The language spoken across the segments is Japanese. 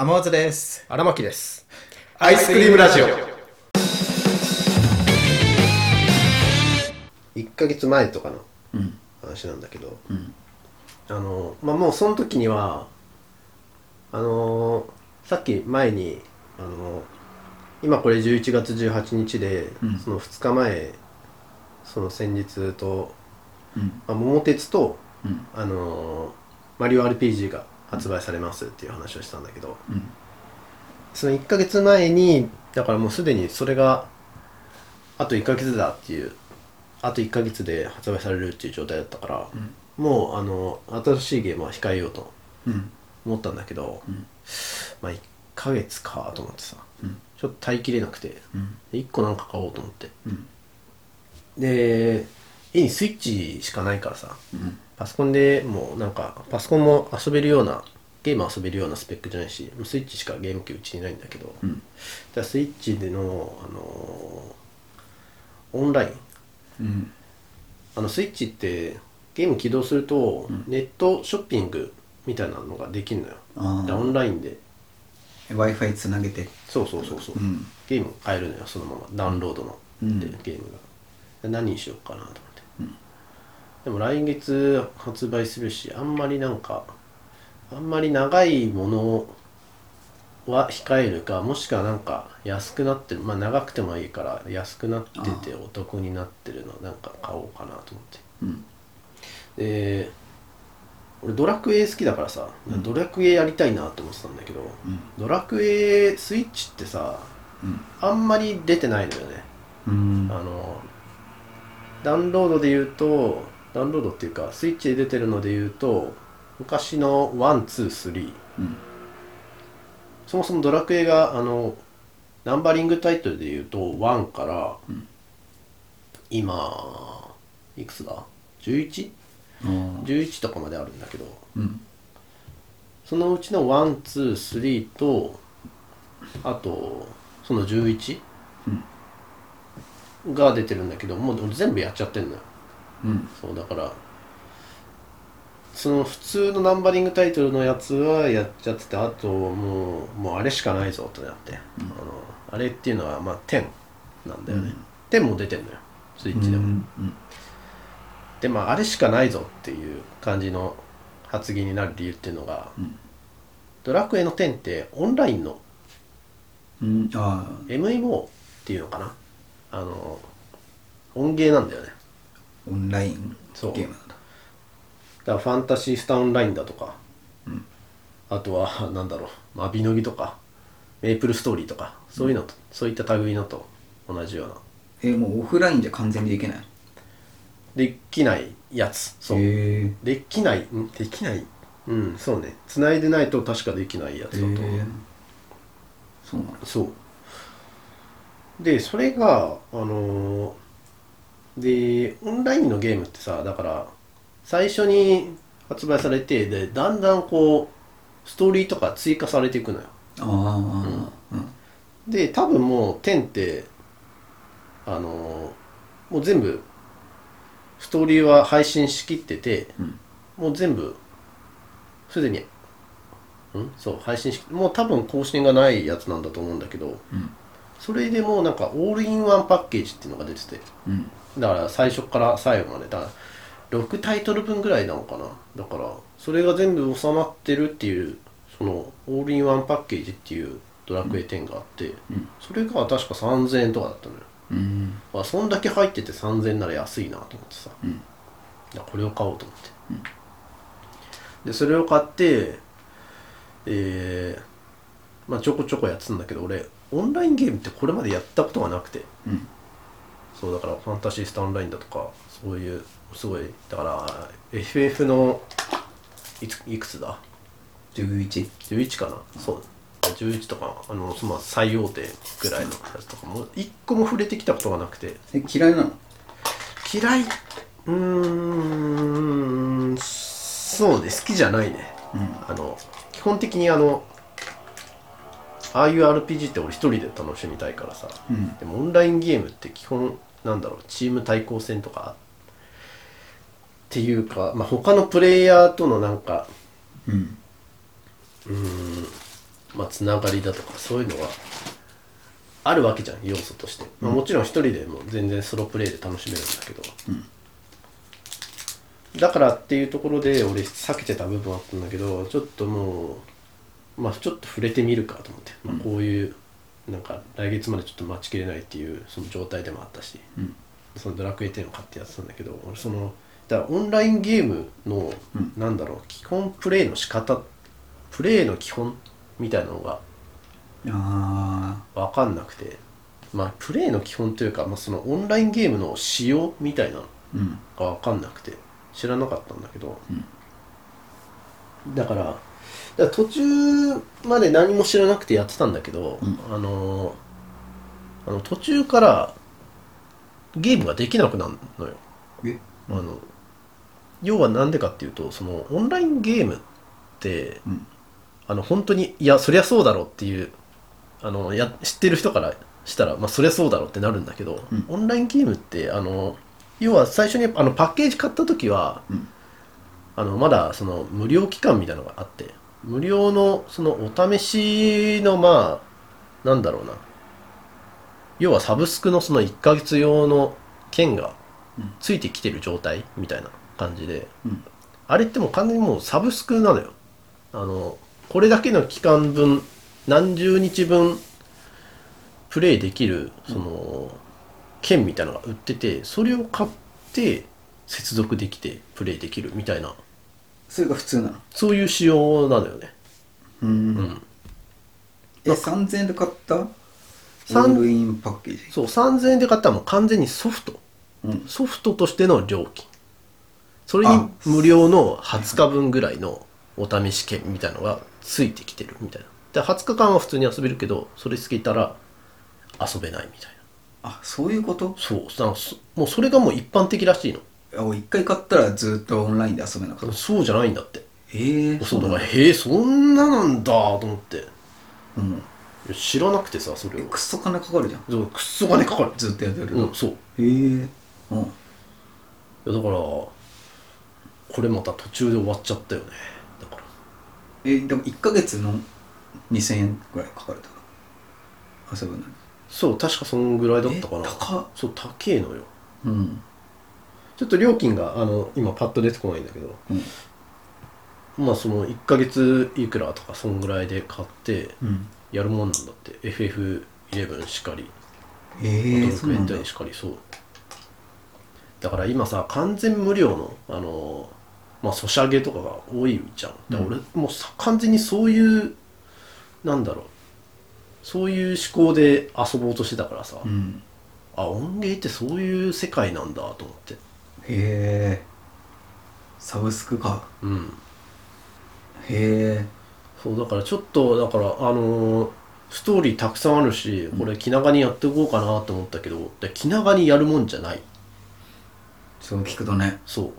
天松です。荒牧です。アイスクリームラジオ。1ヶ月前とかのうん。話なんだけど、うん。あの、まあ、もうその時には、あのさっき前に、あの今これ11月18日で、うんその2日前、その先日と、うん。まあ、桃鉄と、うん。あのマリオ RPG が発売されますっていう話をしたんだけど、うん。その1ヶ月前にだからもうすでにそれがあと1ヶ月だっていうあと1ヶ月で発売されるっていう状態だったから、もうあの新しいゲームは控えようとうん。思ったんだけど、んまあ1ヶ月かと思ってさうん。ちょっと耐えきれなくてうん。1個なんか買おうと思ってうん。で家にスイッチしかないからさうん。パソコンでもうなんかパソコンも遊べるようなゲーム遊べるようなスペックじゃないしスイッチしかゲーム機うちにないんだけど、うん。だからスイッチでの、あのーオンライン。うん。あのスイッチってゲーム起動すると、ネットショッピングみたいなのができるのよ。あでオンラインで。Wi-Fi つなげて。そうそうそうそう、うん。ゲーム買えるのよそのまま。ダウンロードの、うん。でゲームが。で何にしようかなとでも来月発売するしあんまりなんかあんまり長いものは控えるかもしくはなんか安くなってるまあ長くてもいいから安くなっててお得になってるのなんか買おうかなと思ってうん。で俺ドラクエ好きだからさ、ドラクエやりたいなって思ってたんだけど、うん。ドラクエスイッチってさうん。あんまり出てないのよねうん。あのダウンロードで言うとダウンロードっていうかスイッチで出てるので言うと昔の123うん。そもそもドラクエがあのナンバリングタイトルで言うと1から、ん今いくつだ？11?11 ああ。とかまであるんだけどうん。そのうちの123とあとその11、が出てるんだけどもう俺全部やっちゃってんのようん。そうだからその普通のナンバリングタイトルのやつはやっちゃっててあともうもうあれしかないぞとなって、あのあれっていうのはまあ10なんだよね、10も出てんのよ。スイッチでも、うん。でまああれしかないぞっていう感じの発言になる理由っていうのが、ん。ドラクエの10ってオンラインのうん。ああ。MMO っていうのかな。あの音ゲーなんだよねオンラインそう。ゲームなんだ。だからファンタシースターオンラインだとか、うん。あとは なんだろう。マビノギとかメープルストーリーとか。そういうのと、そういった類のと同じような。え、もうオフラインじゃ完全にできないできないやつ。そう。できないん？できない？うんそうね。繋いでないと確かできないやつだと思う、そうなんだ。そう。でそれがあのーでオンラインのゲームってさだから最初に発売されてでだんだんこうストーリーとか追加されていくのよああ。うん。で多分もう10ってあのーもう全部ストーリーは配信しきってて、うんもう全部すでにうん？そう配信しもう多分更新がないやつなんだと思うんだけどうん。それでもうなんかオールインワンパッケージっていうのが出てて。うん。だから最初から最後まで。だから6タイトル分ぐらいなのかな。だからそれが全部収まってるっていうそのオールインワンパッケージっていうドラクエ10があって、うん。それが確か3000円とかだったのよ。うん。あそんだけ入ってて3000円なら安いなと思ってさ、うん。これを買おうと思って、でそれを買ってえー、まあちょこちょこやってたんだけど俺オンラインゲームってこれまでやったことがなくて。うん。そうだからファンタシースタンラインだとかそういうすごいだから FF のいついくつだ？11。11かな？そう。11とかあのまあ最大手ぐらいのやつとかも一個も触れてきたことがなくて。え、嫌いなの？嫌い？うーんそうね。好きじゃないね、あの基本的にあのああいう RPG って俺一人で楽しみたいからさ、うん。でもオンラインゲームって基本なんだろうチーム対抗戦とかっていうか、まあ、他のプレイヤーとのなんかうん。まあ、つながりだとかそういうのがあるわけじゃん要素として、まあ、もちろん一人でも全然ソロプレイで楽しめるんだけど、だからっていうところで俺避けてた部分あったんだけどちょっともうまあちょっと触れてみるかと思って、まあ、こういうなんか来月までちょっと待ちきれないっていうその状態でもあったし、うん。そのドラクエ10を買ってやってたんだけど俺そのだからオンラインゲームの、なんだろう基本プレイの仕方プレイの基本みたいなのがあ分かんなくて。まあプレイの基本というか、まあ、そのオンラインゲームの仕様みたいなのが分かんなくて。知らなかったんだけど、だからだから途中まで何も知らなくてやってたんだけど、うん。あのあの途中からゲームができなくなるのよ。え？あの要は何でかっていうとそのオンラインゲームって、うん。あの本当にいやそりゃそうだろうっていうあのや知ってる人からしたら、まあ、そりゃそうだろうってなるんだけど、うん。オンラインゲームってあの要は最初にあのパッケージ買った時は、うんあのまだその無料期間みたいなのがあって無料のそのお試しのまあなんだろうな。要はサブスクのその1ヶ月用の券がうん。ついてきてる状態みたいな感じで、うん。あれってもう完全にもうサブスクなのよ。あのこれだけの期間分何十日分プレイできるその券みたいなのが売っててそれを買って接続できてプレイできるみたいなそれが普通なの？そういう仕様なのよね。うん。ん。え3000円で買った？オ三ールインパッケージ。そう3000円で買ったらもう完全にソフト。うん。ソフトとしての料金。それにあ。無料の20日分ぐらいのお試し券みたいのがついてきてるみたいな。で20日間は普通に遊べるけどそれ過ぎたら遊べないみたいな。あそういうこと？そう。なんかそもうそれがもう一般的らしいのあ俺一回買ったらずっとオンラインで遊べなかった。そうじゃないんだって。ええそうだ。へえそんななんだと思って。いうん。や知らなくてさそれを。えくっそ金かかるじゃん。そうくっそ金かかる。ずっとやってるうんそう。へえうん。いやだからこれまた途中で終わっちゃったよね。だから。えでも1ヶ月の2000円ぐらいかかるとか遊ぶのに。そう確かそんぐらいだったかな。え高っ。そう高えのよ。うんちょっと料金があの今パッと出てこないんだけどうん。まあその1ヶ月いくらとかそんぐらいで買ってうん。やるもんなんだって。FF11 しかりええドラクエそうなんだ10しかりそう。だから今さ完全無料のあのまあソシャゲとかが多いじゃん。だから俺もうさ完全にそういうなんだろう。そういう思考で遊ぼうとしてたからさ、うん。あ音ゲーってそういう世界なんだと思ってへえサブスクか。うん。へえそうだからちょっとだからあのーストーリーたくさんあるしこれ気長にやっていこうかなと思ったけどで気長にやるもんじゃない。そう聞くとね。そう。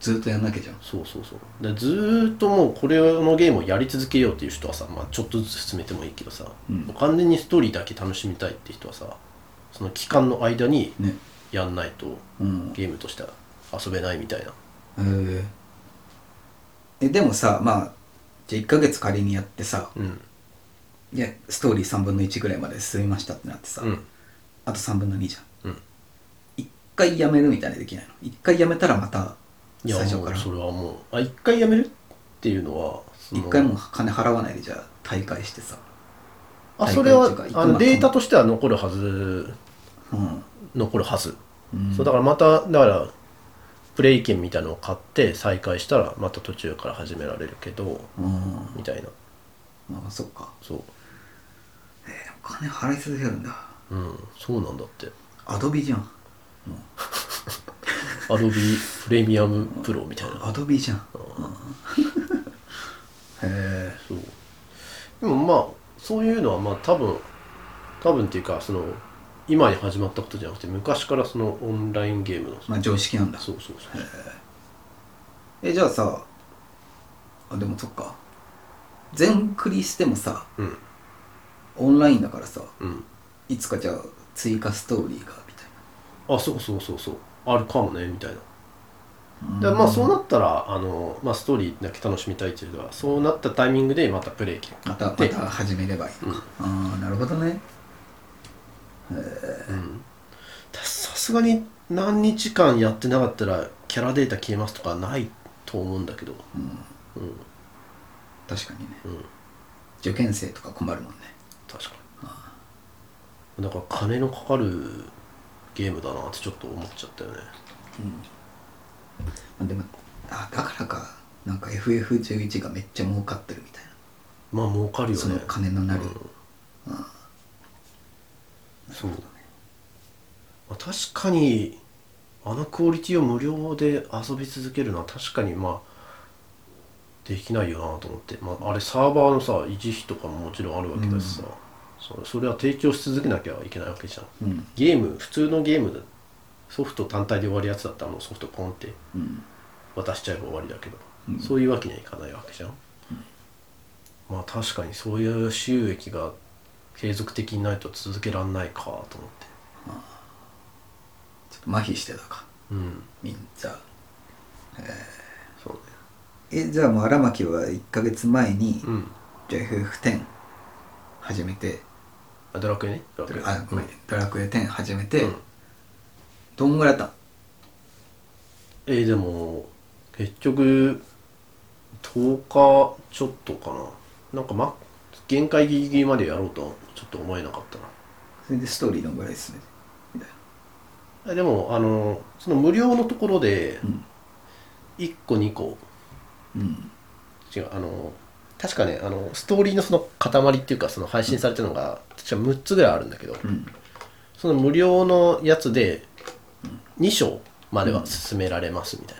ずっとやんなきゃじゃん。そうそうそう。でずーっともうこれのゲームをやり続けようっていう人はさ、まあ、ちょっとずつ進めてもいいけどさ、うん。もう完全にストーリーだけ楽しみたいって人はさその期間の間にねやんないとうん。ゲームとしては遊べないみたいな。へええでもさまあじゃあ1ヶ月仮にやってさうん。いやストーリー3分の1ぐらいまで進みましたってなってさ、うん。あと3分の2じゃん。うん。一回やめるみたいなできないの？一回やめたらまたいや最初から？もうそれはもうあ一回やめるっていうのはその一回も金払わないでじゃあ大会してさあそれはっていうかあのデータとしては残るはずうん残るはず、うん。そうだからまただからプレイ券みたいなのを買って再開したらまた途中から始められるけどうん。みたいな。まあそっか。そう。えー、でも金払い続けるんだ。うん。そうなんだって。アドビじゃん。アドビプレミアムプロみたいな。アドビじゃん、へえそう。でもまあそういうのはまあ多分多分っていうかその今に始まったことじゃなくて昔からそのオンラインゲームの。まあ常識なんだ。そうそうそう。えじゃあさあでもそっか。全クリしてもさうん。オンラインだからさうん。いつかじゃあ追加ストーリーがみたいあそうそうそうそう。あるかもねみたいな。でまあそうなったらあの、まあ、ストーリーだけ楽しみたいっていうのはそうなったタイミングでまたプレイ機またまでた始めればいいのか、ああなるほどねさすがに何日間やってなかったらキャラデータ消えますとかないと思うんだけど。確かにね、受験生とか困るもんね。確かに。だから金のかかるゲームだなってちょっと思っちゃったよね。まあでもあだからかなんか FF11 がめっちゃ儲かってるみたいな。まあ儲かるよそのね金のなる、そうだね、まあ、確かにあのクオリティを無料で遊び続けるのは確かにまあできないよなと思って、まあ、あれサーバーのさ維持費とかももちろんあるわけだしさ、そそれは提供し続けなきゃいけないわけじゃん、うん。ゲーム普通のゲームでソフト単体で終わるやつだったらもうソフトポンってうん。渡しちゃえば終わりだけど、そういうわけにはいかないわけじゃん、まあ確かにそういう収益が継続的にないと続けらんないかと思って。ちょっと麻痺してたか。うん。みんなそうね。えじゃあもう荒牧は1ヶ月前に、うん。じゃあ FF10 始めて。あドラクエね？ドラクエ。あごめん、ドラクエ10始めて、うん。どんぐらいやった？えーでも結局10日ちょっとかな。なんかま限界ギリギリまでやろうとちょっと思えなかったな。それでストーリーどんぐらい進めてみたいえでもあのその無料のところでうん。1個2個。なうん。違うあの確かねあのストーリーのその塊っていうかその配信されてるのが確か6つぐらいあるんだけど、うん。その無料のやつで2章までは進められますみたい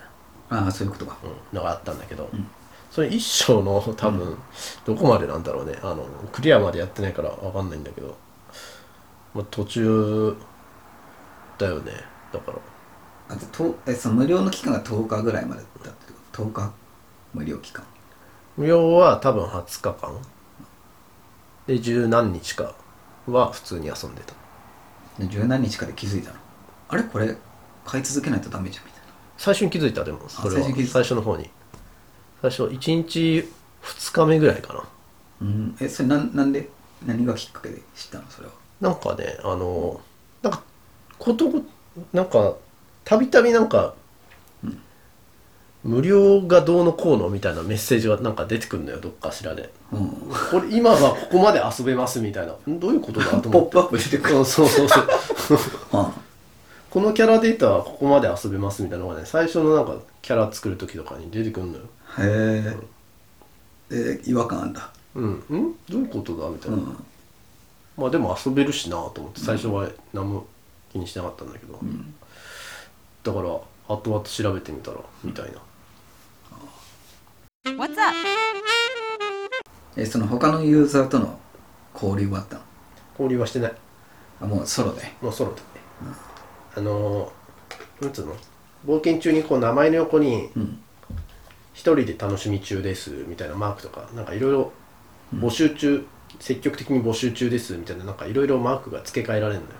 な、ああそういうことか。うんのがあったんだけど、それ1章の多分どこまでなんだろうね。あのクリアまでやってないから分かんないんだけど、まあ、途中だよね。だから。あととえその無料の期間が10日ぐらいまでだってこと？10日無料期間。無料は多分20日間。で十何日かは普通に遊んでた。で十何日かで気づいたの？あれ？これ買い続けないとダメじゃんみたい最初に気づいたでもそれは。最初の方に最初1日2日目ぐらいかな。なうん。えそれなんなんで？何がきっかけで知ったの？それは。なんかねあのなんかことごなんかたびたびなんか、無料がどうのこうのみたいなメッセージがなんか出てくるのよどっかしらで。うん。これ今はここまで遊べますみたいな。んどういうことだと思って。ポップアップ出てくる。うんそうそうそう。は このキャラデータはここまで遊べますみたいなのがね最初のなんかキャラ作る時とかに出てくるのよ。あへええ違和感あんだ。うん。ん？どういうことだ？みたいうな、ん。まあでも遊べるしなと思って最初は何も気にしなかったんだけど、だから後々調べてみたらみたいな。What's up? えその他のユーザーとの交流はあったの？交流はしてない。あもうソロで。もうソロで。ね、あのーなんつうの？冒険中にこう名前の横にうん「一人で楽しみ中です」みたいなマークとかなんかいろいろ募集中、積極的に募集中ですみたいななんかいろいろマークが付け替えられるのよ。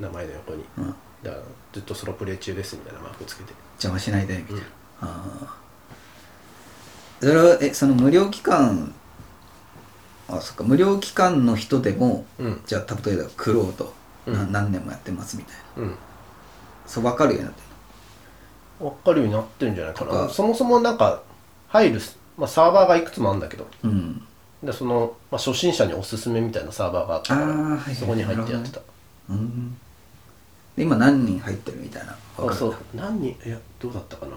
名前の横に、うん。だからずっとソロプレイ中ですみたいなマークつけて。邪魔しないでみたいな、ああそれはえその無料期間あそっか。無料期間の人でも、うん。じゃあ例えばクローと、なうん。何年もやってますみたいな。うん。そう分かるようになってる分かるようになってるんじゃないかな。そもそもなんか入る、まあ、サーバーがいくつもあるんだけど。のうん。でその、まあ、初心者におすすめみたいなサーバーがあったからはいはいそこに入ってやってた、うん。で今何人入ってるみたいな。あそう。何人いやどうだったかな。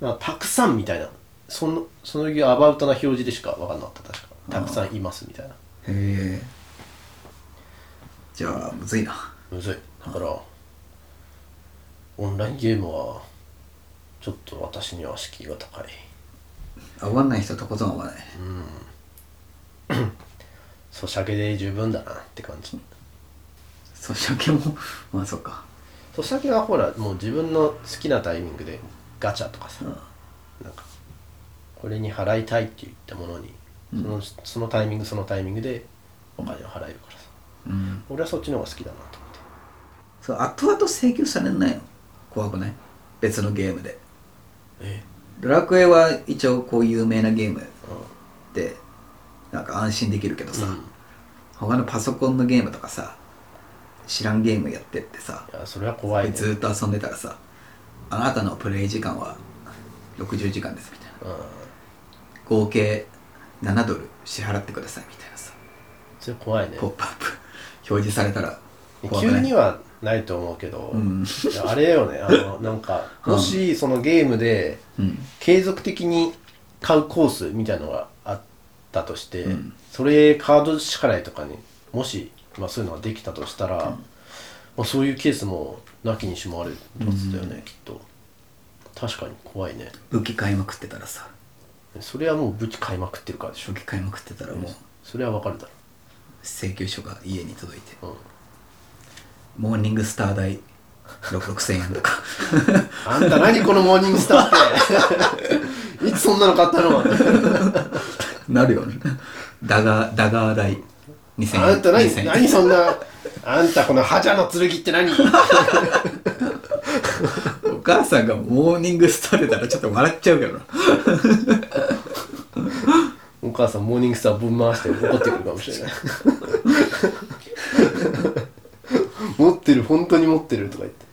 なんかたくさんみたいな。そのそのアバウトな表示でしか分かんなかった確か。たくさんいますみたいな。へえじゃあむずいな。むずい。だからオンラインゲームはちょっと私には敷居が高い。合わない人とことん合わない。ソシャゲで十分だなって感じ。ソシャゲもまあそっか。ソシャゲはほらもう自分の好きなタイミングでガチャとかさ、うん。なんかこれに払いたいって言ったものにその,、そのタイミングそのタイミングでお金を払えるからさ。うん。俺はそっちの方が好きだなと思って。そう後々請求されないの怖くない？別のゲームで。え？ドラクエは一応こう有名なゲームでなんか安心できるけどさ、うん。他のパソコンのゲームとかさ知らんゲームやってってさいやそれは怖いね。ずーっと遊んでたらさあなたのプレイ時間は60時間ですみたいな。うん合計7ドル支払ってくださいみたいなさ。それ怖いね。ポップアップ。表示されたら怖くない？急にはないと思うけど、うん。あれよねあの なんかもしそのゲームでうん。継続的に買うコースみたいのがあったとして、うん。それカード支払いとかにもし、まあ、そういうのができたとしたら、まあ、そういうケースもなきにしもある一つだよね、きっと。確かに怖いね。武器買いまくってたらさ。それはもう武器買いまくってるからでしょ。武器買いまくってたらもう。それはわかるだろ。請求書が家に届いて。うんモーニングスター代。6000円とか。あんた何このモーニングスターって。いつそんなの買ったの？なるよね。ダガーダガー代。2000円。あんた何？2000円。何そんな？あんたこの覇者の剣って何？お母さんがモーニングスター出たらちょっと笑っちゃうけどな。お母さんモーニングスターぶん回して怒ってくるかもしれないる本当に持ってるとか言って。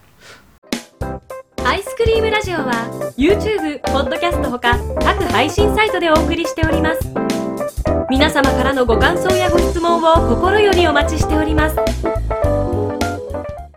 アイスクリームラジオは YouTube、ポッドキャストほか各配信サイトでお送りしております。皆様からのご感想やご質問を心よりお待ちしております。